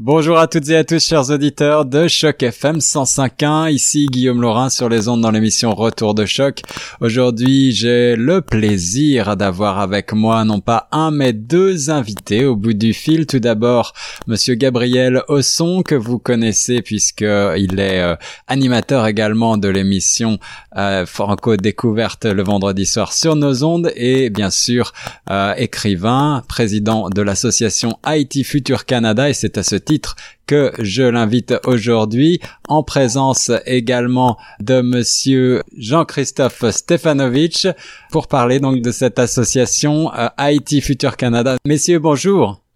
Bonjour à toutes et à tous, chers auditeurs de Choc FM 105.1. Ici Guillaume Laurin sur les ondes dans l'émission Retour de Choc. Aujourd'hui, j'ai le plaisir d'avoir avec moi non pas un mais deux invités au bout du fil. Tout d'abord, Monsieur Gabriel Osson que vous connaissez puisque il est euh, animateur également de l'émission euh, Franco Découverte le vendredi soir sur nos ondes et bien sûr euh, écrivain, président de l'association Haïti Future Canada et c'est à ce titre que je l'invite aujourd'hui en présence également de monsieur Jean-Christophe Stefanovic pour parler donc de cette association euh, Haïti Future Canada. Messieurs. Bonjour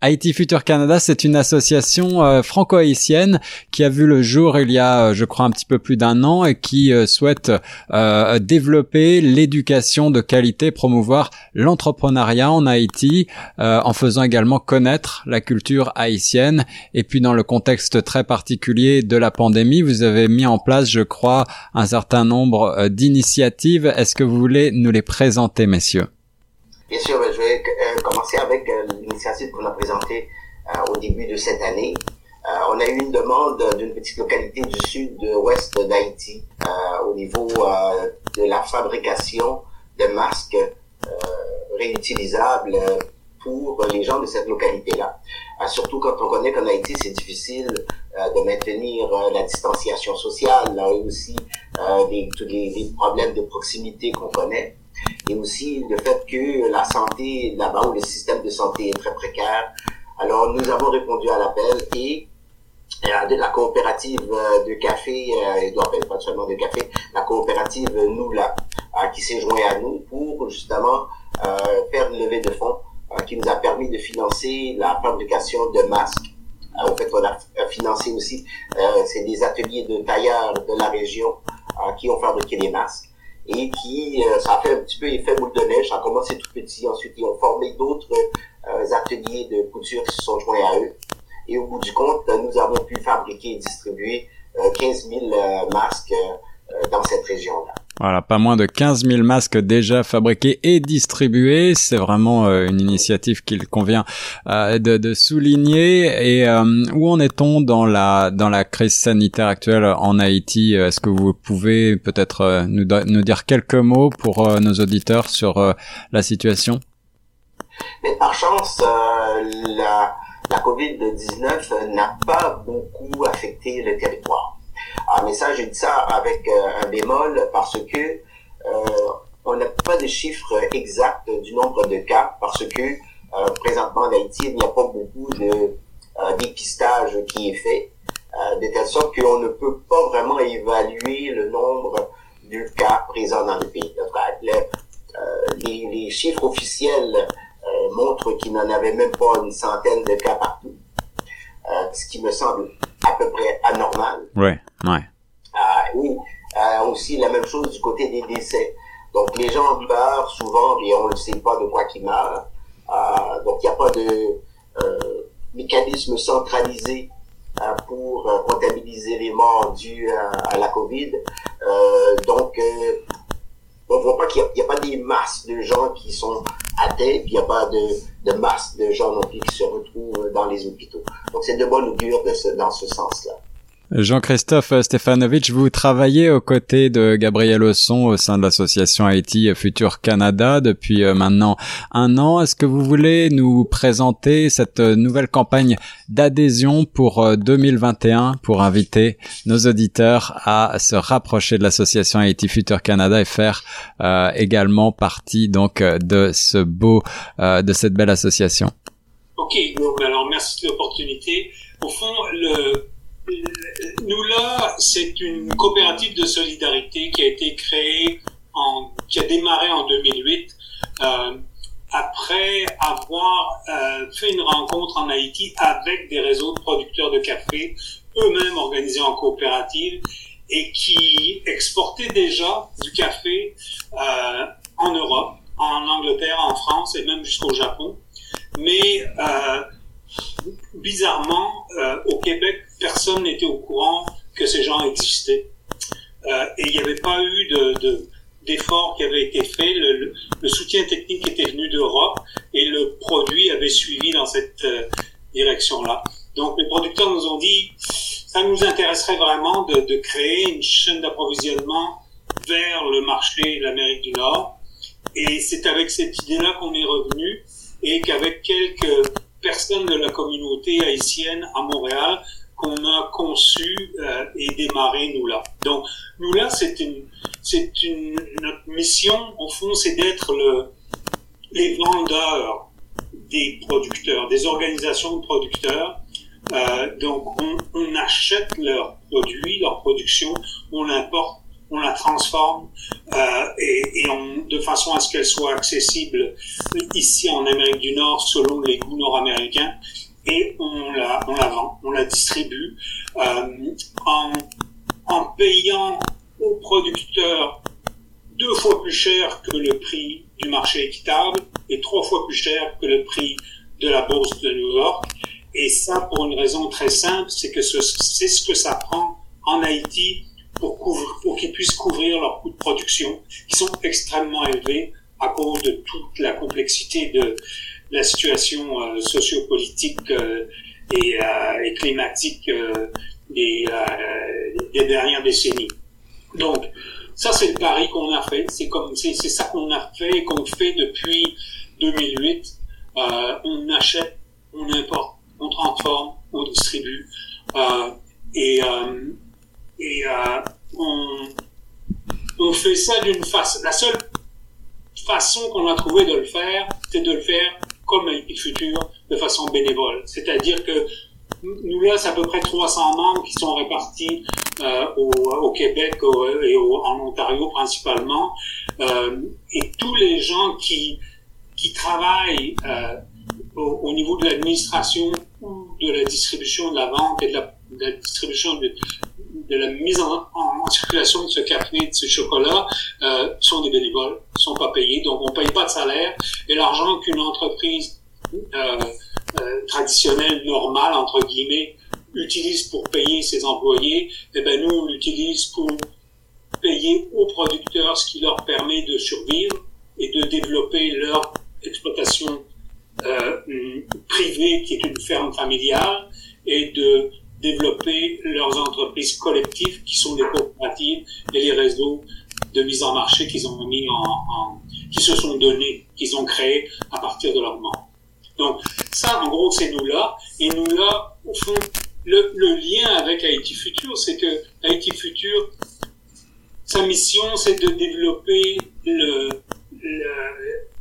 Haïti Future Canada, c'est une association euh, franco-haïtienne qui a vu le jour il y a, euh, je crois, un petit peu plus d'un an et qui euh, souhaite développer l'éducation de qualité, promouvoir l'entrepreneuriat en Haïti, en faisant également connaître la culture haïtienne. Et puis dans le contexte très particulier de la pandémie, vous avez mis en place, je crois, un certain nombre d'initiatives. Est-ce que vous voulez nous les présenter, messieurs? Je vais commencer avec l'initiative qu'on a présentée euh, au début de cette année. Euh, on a eu une demande d'une petite localité du sud-ouest d'Haïti euh, au niveau de la fabrication de masques réutilisables pour les gens de cette localité-là. surtout quand on connaît qu'en Haïti, c'est difficile de maintenir la distanciation sociale, là aussi tous les, les, problèmes de proximité qu'on connaît et aussi le fait que la santé là-bas où le système de santé est très précaire. Alors nous avons répondu à l'appel et euh, de la coopérative euh, de café, euh, et pas seulement de café, la coopérative Noula qui s'est joint à nous pour justement faire une levée de fonds qui nous a permis de financer la fabrication de masques. en fait, on a financé aussi, c'est des ateliers de tailleurs de la région qui ont fabriqué les masques et qui, euh, ça a fait un petit peu effet boule de neige. Ça a commencé tout petit, ensuite ils ont formé d'autres euh, ateliers de couture qui se sont joints à eux. Et au bout du compte, nous avons pu fabriquer et distribuer 15 euh, 000 masques dans cette région-là. Voilà, pas moins de 15 000 masques déjà fabriqués et distribués. C'est vraiment euh, une initiative qu'il convient euh, de, de, souligner. Et euh, où en est-on dans la dans la crise sanitaire actuelle en Haïti? Est-ce que vous pouvez peut-être nous, nous dire quelques mots pour nos auditeurs sur la situation? Mais par chance, la, la COVID-19 n'a pas beaucoup affecté le territoire. Mais ça, je dis ça avec euh, un bémol parce que euh, on n'a pas de chiffres exacts du nombre de cas parce que euh, présentement en Haïti, il n'y a pas beaucoup de dépistage qui est fait, de telle sorte qu'on ne peut pas vraiment évaluer le nombre de cas présents dans le pays. les, les, chiffres officiels montrent qu'il n'en avait même pas une centaine de cas partout, ce qui me semble peu près anormal. Ouais, ouais. Euh, oui, euh, aussi la même chose du côté des décès. Donc les gens meurent souvent et on ne sait pas de quoi qu'ils meurent. Euh, donc il n'y a pas de euh, mécanisme centralisé euh, pour euh, comptabiliser les morts dus à, la COVID. donc on voit pas qu'il n'y a, a, pas des masses de gens qui sont atteints, puis il n'y a pas de, de masse de gens non plus qui se retrouvent dans les hôpitaux. Donc c'est de bonne augure de ce, dans ce sens-là. Jean-Christophe Stefanovic, vous travaillez aux côtés de Gabriel Osson au sein de l'association Haïti Future Canada depuis euh, maintenant un an. Est-ce que vous voulez nous présenter cette nouvelle campagne d'adhésion pour 2021 euh, pour inviter nos auditeurs à se rapprocher de l'association Haïti Future Canada et faire euh, également partie donc de ce beau, de cette belle association? Ok, alors merci de l'opportunité. Au fond, le nous là, c'est une coopérative de solidarité qui a été créée, en, qui a démarré en 2008, euh, après avoir euh, fait une rencontre en Haïti avec des réseaux de producteurs de café, eux-mêmes organisés en coopérative, et qui exportaient déjà du café euh, en Europe, en Angleterre, en France et même jusqu'au Japon. Mais euh, bizarrement, euh, au Québec, personne n'était au courant que ces gens existaient. Euh, et il n'y avait pas eu de, d'efforts qui avaient été faits. Le, soutien technique était venu d'Europe et le produit avait suivi dans cette euh, direction-là. Donc les producteurs nous ont dit, ça nous intéresserait vraiment de, de créer une chaîne d'approvisionnement vers le marché de l'Amérique du Nord. Et c'est avec cette idée-là qu'on est revenu et qu'avec quelques personnes de la communauté haïtienne à Montréal, qu'on a conçu euh, et démarré nous là. Donc nous là, c'est une, c'est une notre mission au fond, c'est d'être le les vendeurs des producteurs, des organisations de producteurs. Euh, donc on, on achète leurs produits, leur production, on l'importe on la transforme euh, et, et on, de façon à ce qu'elle soit accessible ici en Amérique du Nord selon les goûts nord-américains et on la, on la vend, on la distribue euh, en, en payant aux producteurs deux fois plus cher que le prix du marché équitable et trois fois plus cher que le prix de la bourse de New York. Et ça pour une raison très simple, c'est que c'est ce que ça prend en Haïti pour, pour qu'ils puissent couvrir leurs coûts de production, qui sont extrêmement élevés à cause de toute la complexité de la situation euh, sociopolitique euh, et, euh, et, climatique euh, des, des, dernières décennies. Donc, ça, c'est le pari qu'on a fait. C'est comme, c'est, ça qu'on a fait et qu'on fait depuis 2008. on achète, on importe, on transforme, on distribue. et et euh, on, fait ça d'une façon. La seule façon qu'on a trouvé de le faire, c'est de le faire comme un Futur, de façon bénévole. C'est-à-dire que nous c'est à peu près 300 membres qui sont répartis euh, au, au, Québec et en Ontario principalement. Euh, et tous les gens qui, qui travaillent au, au, niveau de l'administration ou de la distribution, de la vente et de la, de la distribution de, de la mise en, circulation de ce café, de ce chocolat, euh, sont des bénévoles, sont pas payés, donc on paye pas de salaire. Et l'argent qu'une entreprise euh, euh, traditionnelle, normale, entre guillemets, utilise pour payer ses employés, eh ben nous, on l'utilise pour payer aux producteurs ce qui leur permet de survivre et de développer leur exploitation euh, privée, qui est une ferme familiale, et de développer leurs entreprises collectives qui sont des coopératives et les réseaux de mise en marché qu'ils ont mis en, en, qui se sont donnés, qu'ils ont créés à partir de leurs membres. Donc ça, en gros, c'est nous là. Et nous là, au fond, le, le lien avec Haïti Futur, c'est que Haïti Futur, sa mission, c'est de développer le,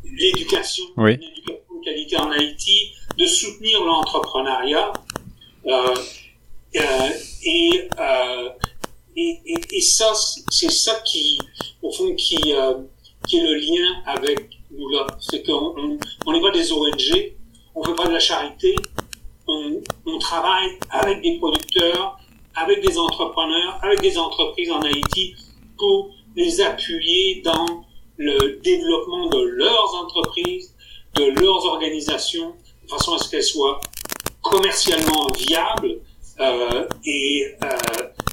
l'éducation, oui. l'éducation de qualité en Haïti, de soutenir l'entrepreneuriat. Euh, et, euh, et, ça, c'est ça qui, au fond, qui, euh, qui est le lien avec nous là. C'est qu'on on, n'est pas des ONG, on fait pas de la charité, on, on travaille avec des producteurs, avec des entrepreneurs, avec des entreprises en Haïti pour les appuyer dans le développement de leurs entreprises, de leurs organisations, de façon à ce qu'elles soient commercialement viables et, euh,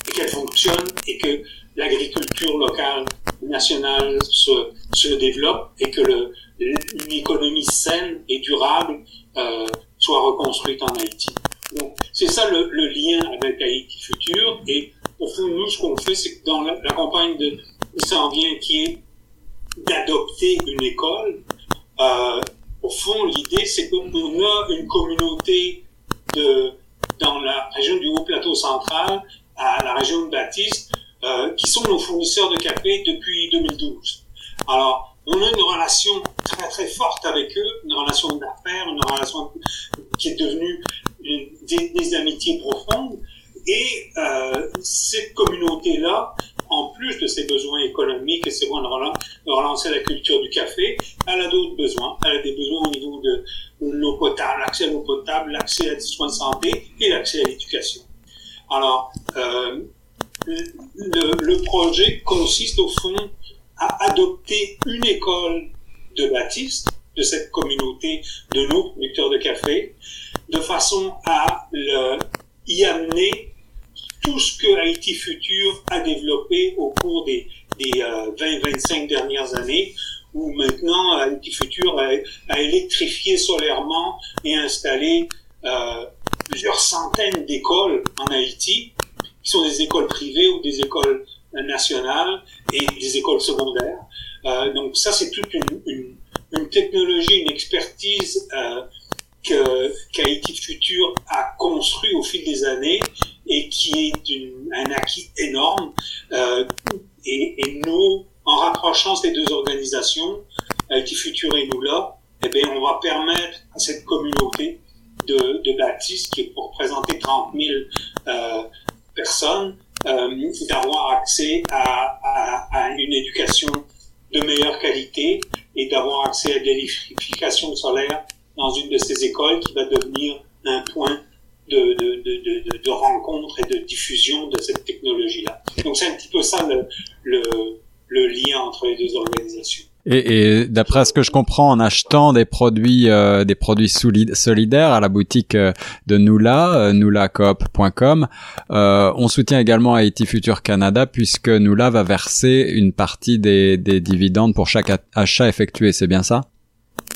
et qu'elle fonctionne et que l'agriculture locale nationale se, se développe et que le, une saine et durable euh, soit reconstruite en Haïti. Donc, c'est ça le, le, lien avec Haïti Futur. Et au fond, nous, ce qu'on fait, c'est que dans la, la campagne de s'en vient qui est d'adopter une école, euh, au fond, l'idée, c'est qu'on a une communauté de dans la région du Haut-Plateau central, à la région de Baptiste, euh, qui sont nos fournisseurs de café depuis 2012. Alors, on a une relation très très forte avec eux, une relation d'affaires, une relation qui est devenue des, des amitiés profondes. Et euh, cette communauté-là, en plus de ses besoins économiques et ses besoins de relancer la culture du café, elle a d'autres besoins. Elle a des besoins au niveau de l'accès à l'eau potable, l'accès à des soins de santé et l'accès à l'éducation. Alors, euh, le, projet consiste au fond à adopter une école de Baptiste, de cette communauté de nos producteurs de café, de façon à y amener tout ce que Haïti Futur a développé au cours des, des euh, 20-25 dernières années, où maintenant Haïti Futur a, a, électrifié solairement et installé euh, plusieurs centaines d'écoles en Haïti, qui sont des écoles privées ou des écoles nationales et des écoles secondaires. Euh, donc ça, c'est toute une, technologie, une expertise euh, qu'Haïti Futur a construit au fil des années et qui est un acquis énorme. Euh, et, nous, en rapprochant ces deux organisations, Haïti Futur et nous là, eh bien, on va permettre à cette communauté de, de baptistes qui est représenter 30 000 euh, personnes euh, d'avoir accès à, à, à, une éducation de meilleure qualité et d'avoir accès à de l'électrification solaire dans une de ces écoles qui va devenir un point de, de, de, de, rencontre et de diffusion de cette technologie-là. Donc c'est un petit peu ça le, le, le lien entre les deux organisations. Et, et d'après ce que je comprends, en achetant des produits, euh, des produits solidaires à la boutique euh, de Nula, euh, nulacoop.com, euh, on soutient également Haïti Future Canada puisque Nula va verser une partie des, des dividendes pour chaque achat effectué. C'est bien ça?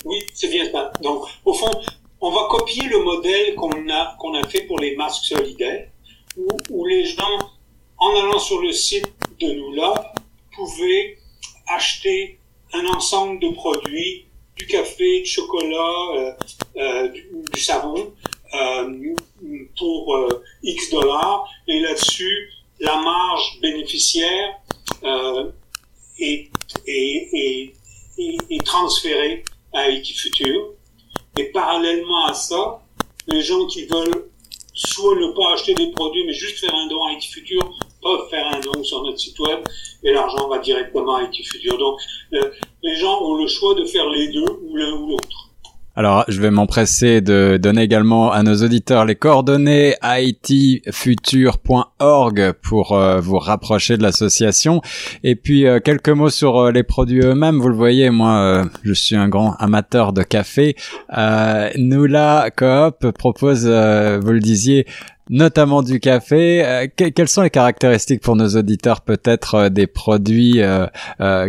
Oui, c'est bien ça. Donc, au fond, on va copier le modèle qu'on a qu'on a fait pour les masques solidaires, où, où les gens, en allant sur le site de Nula, pouvaient acheter un ensemble de produits, du café, du chocolat, euh, euh, du, savon, euh, pour X dollars. Et là-dessus, la marge bénéficiaire est, est, est, est, transférée à Haïti Futur. Et parallèlement à ça, les gens qui veulent soit ne pas acheter des produits, mais juste faire un don à Haïti Futur, peuvent faire un don sur notre site web et l'argent va directement à Futur. Donc, euh, les gens ont le choix de faire les deux ou l'un ou l'autre. Alors, je vais m'empresser de donner également à nos auditeurs les coordonnées itfuture.org pour euh, vous rapprocher de l'association. Et puis, euh, quelques mots sur euh, les produits eux-mêmes. Vous le voyez, moi, je suis un grand amateur de café. Nula Coop propose, vous le disiez, notamment du café. Euh, quelles sont les caractéristiques pour nos auditeurs peut-être euh, des produits euh,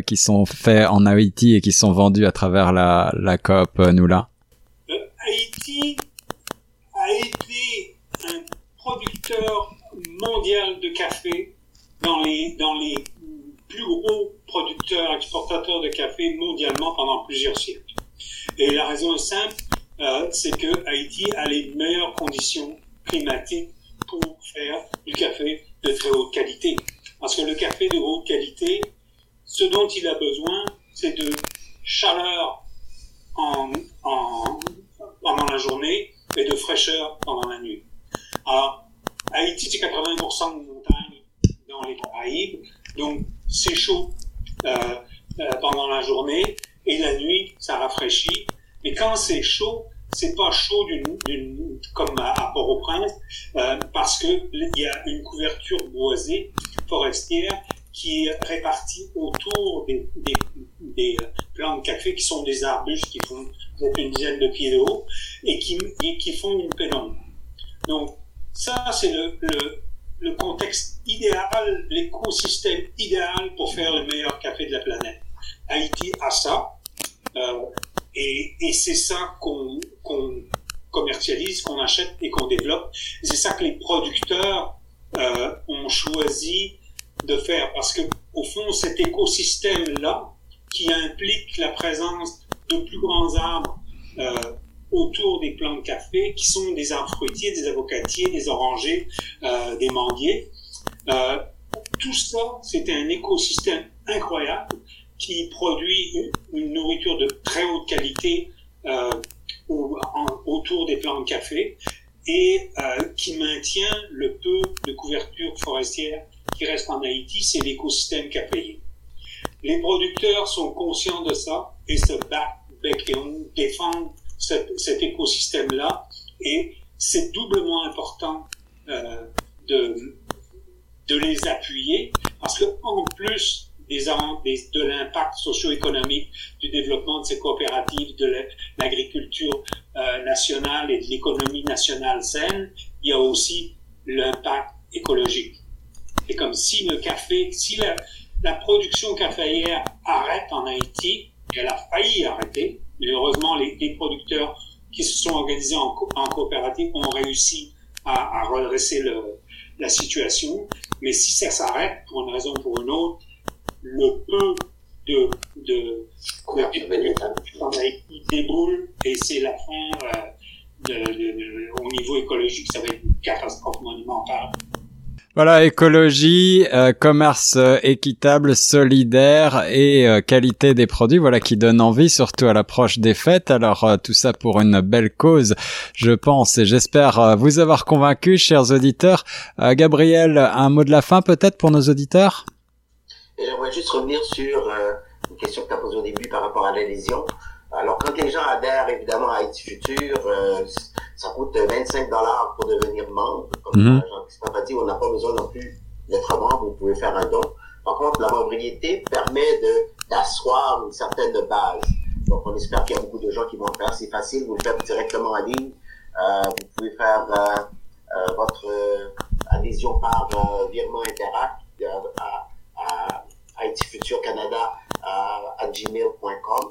qui sont faits en Haïti et qui sont vendus à travers la, la coop Noula? Haïti a été un producteur mondial de café dans les, dans les plus gros producteurs, exportateurs de café mondialement pendant plusieurs siècles. Et la raison est simple, c'est que Haïti a les meilleures conditions climatique pour faire du café de très haute qualité. Parce que le café de haute qualité, ce dont il a besoin, c'est de chaleur en, en, pendant la journée et de fraîcheur pendant la nuit. Alors, Haïti, c'est 80% de montagne dans les Caraïbes, donc c'est chaud euh, euh, pendant la journée et la nuit, ça rafraîchit. Mais quand c'est chaud, c'est pas chaud d'une, comme à, Port-au-Prince, euh, parce que il y a une couverture boisée forestière qui est répartie autour des, des, des café qui sont des arbustes qui font une dizaine de pieds de haut et qui, qui font une pénombre. Donc ça, c'est le, le, le contexte idéal, l'écosystème idéal pour faire le meilleur café de la planète. Haïti a ça. Euh, et, et c'est ça qu'on commercialise, qu'on achète et qu'on développe. C'est ça que les producteurs euh, ont choisi de faire parce que au fond cet écosystème là qui implique la présence de plus grands arbres euh, autour des plants de café qui sont des arbres fruitiers, des avocatiers, des orangers, euh, des manguiers. Euh, tout ça, c'était un écosystème incroyable qui produit une nourriture de très haute qualité autour des plants de café et euh, qui maintient le peu de couverture forestière qui reste en Haïti, c'est l'écosystème caféier. Les producteurs sont conscients de ça et se battent bec et défendent cet écosystème-là et c'est doublement important euh, de, de les appuyer parce que en plus des, de l'impact socio-économique du développement de ces coopératives, de l'agriculture euh, nationale et de l'économie nationale saine, il y a aussi l'impact écologique. Et comme si le café, si la, production caféière arrête en Haïti, elle a failli arrêter, mais heureusement les, producteurs qui se sont organisés en, coopérative ont réussi à, redresser la situation. Mais si ça s'arrête pour une raison ou pour une autre, le peu de, de, de il déboule et c'est la fin euh, de, de, au niveau écologique, ça va être une catastrophe monumentale. Voilà, écologie, euh, commerce euh, équitable, solidaire et euh, qualité des produits, voilà qui donne envie, surtout à l'approche des fêtes. Alors tout ça pour une belle cause, je pense, et j'espère vous avoir convaincu, chers auditeurs. Gabriel, un mot de la fin peut-être pour nos auditeurs? J'aimerais juste revenir sur une question que tu as posée au début par rapport à la lésion. Alors, quand les gens adhèrent évidemment à Haïti Futur, euh, ça coûte 25 dollars pour devenir membre. Comme mm -hmm. Jean-Christophe a dit, on n'a pas besoin non plus d'être membre, vous pouvez faire un don. Par contre, la membriété permet de d'asseoir une certaine base. Donc, on espère qu'il y a beaucoup de gens qui vont le faire. C'est facile, vous le faites directement en ligne. Euh, vous pouvez faire euh, euh votre euh, adhésion par euh, virement Interact à, à, à Haïti Futur Canada à gmail.com.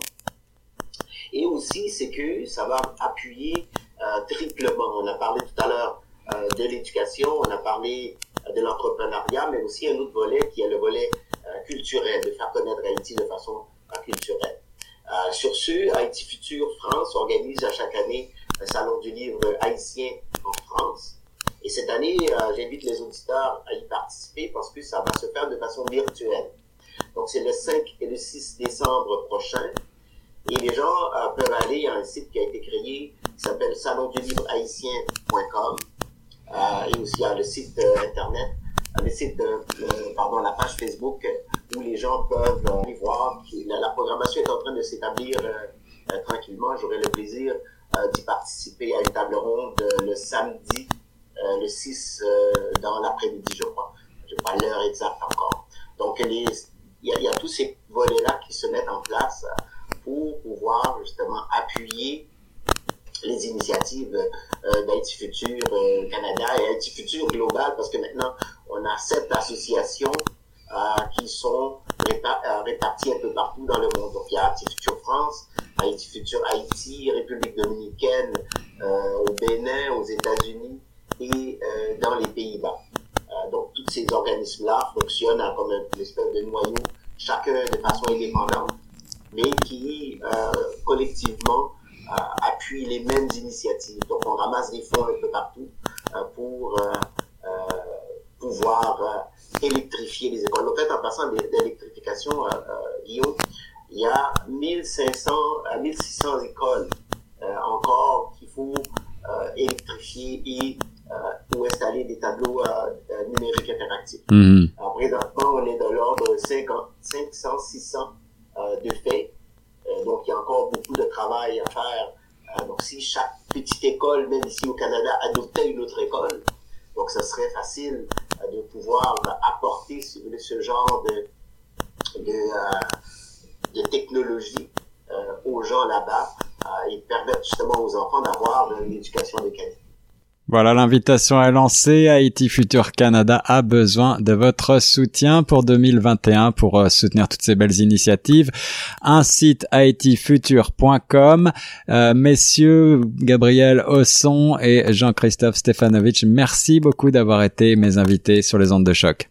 Et aussi, c'est que ça va appuyer euh, triplement. On a parlé tout à l'heure euh, de l'éducation, on a parlé euh, de l'entrepreneuriat, mais aussi un autre volet qui est le volet euh, culturel, de faire connaître Haïti de façon euh, culturelle. sur ce, Haïti Futur France organise à chaque année un salon du livre haïtien en France. Et cette année, j'invite les auditeurs à y participer parce que ça va se faire de façon virtuelle. Donc c'est le 5 et le 6 décembre prochain. Et les gens euh, peuvent aller à un site qui a été créé qui s'appelle salondulivrehaïtien.com euh, et aussi à le site euh, internet, le site, pardon, la page Facebook où les gens peuvent aller voir. La, la, programmation est en train de s'établir tranquillement. J'aurai le plaisir d'y participer à une table ronde le samedi, le 6 dans l'après-midi, je crois. Je n'ai pas l'heure exacte encore. Donc, il y, a, y a tous ces volets-là qui se mettent en place pour pouvoir justement appuyer les initiatives euh, d'Haïti Futur euh, Canada et Haïti Futur Global, parce que maintenant, on a sept associations euh, qui sont euh, réparties un peu partout dans le monde. Donc, il y a Haïti Futur France, Haïti Futur Haïti, République Dominicaine, euh, au Bénin, aux États-Unis et dans les Pays-Bas. Donc, tous ces organismes-là fonctionnent comme une espèce de noyau, chacun de façon indépendante mais qui euh, collectivement euh, appuient les mêmes initiatives. Donc on ramasse des fonds un peu partout euh, pour pouvoir électrifier les écoles. En fait, en passant d'électrification, Guillaume, il y a 1500 à 1600 écoles encore qu'il faut électrifier et ou installer des tableaux numériques interactifs. Mmh. présentement, on est de l'ordre de 500, 600 euh, de fait. Euh, donc, il y a encore beaucoup de travail à faire. Euh, donc, si chaque petite école, même ici au Canada, adoptait une autre école, donc ce serait facile de pouvoir apporter ce genre de, de, de technologie aux gens là-bas et permettre justement aux enfants d'avoir une éducation de qualité. Voilà, l'invitation est lancée. Haïti Futur Canada a besoin de votre soutien pour 2021 pour euh, soutenir toutes ces belles initiatives. Un site haïtifutur.com. Euh, messieurs Gabriel Osson et Jean-Christophe Stefanovic, merci beaucoup d'avoir été mes invités sur les ondes de choc.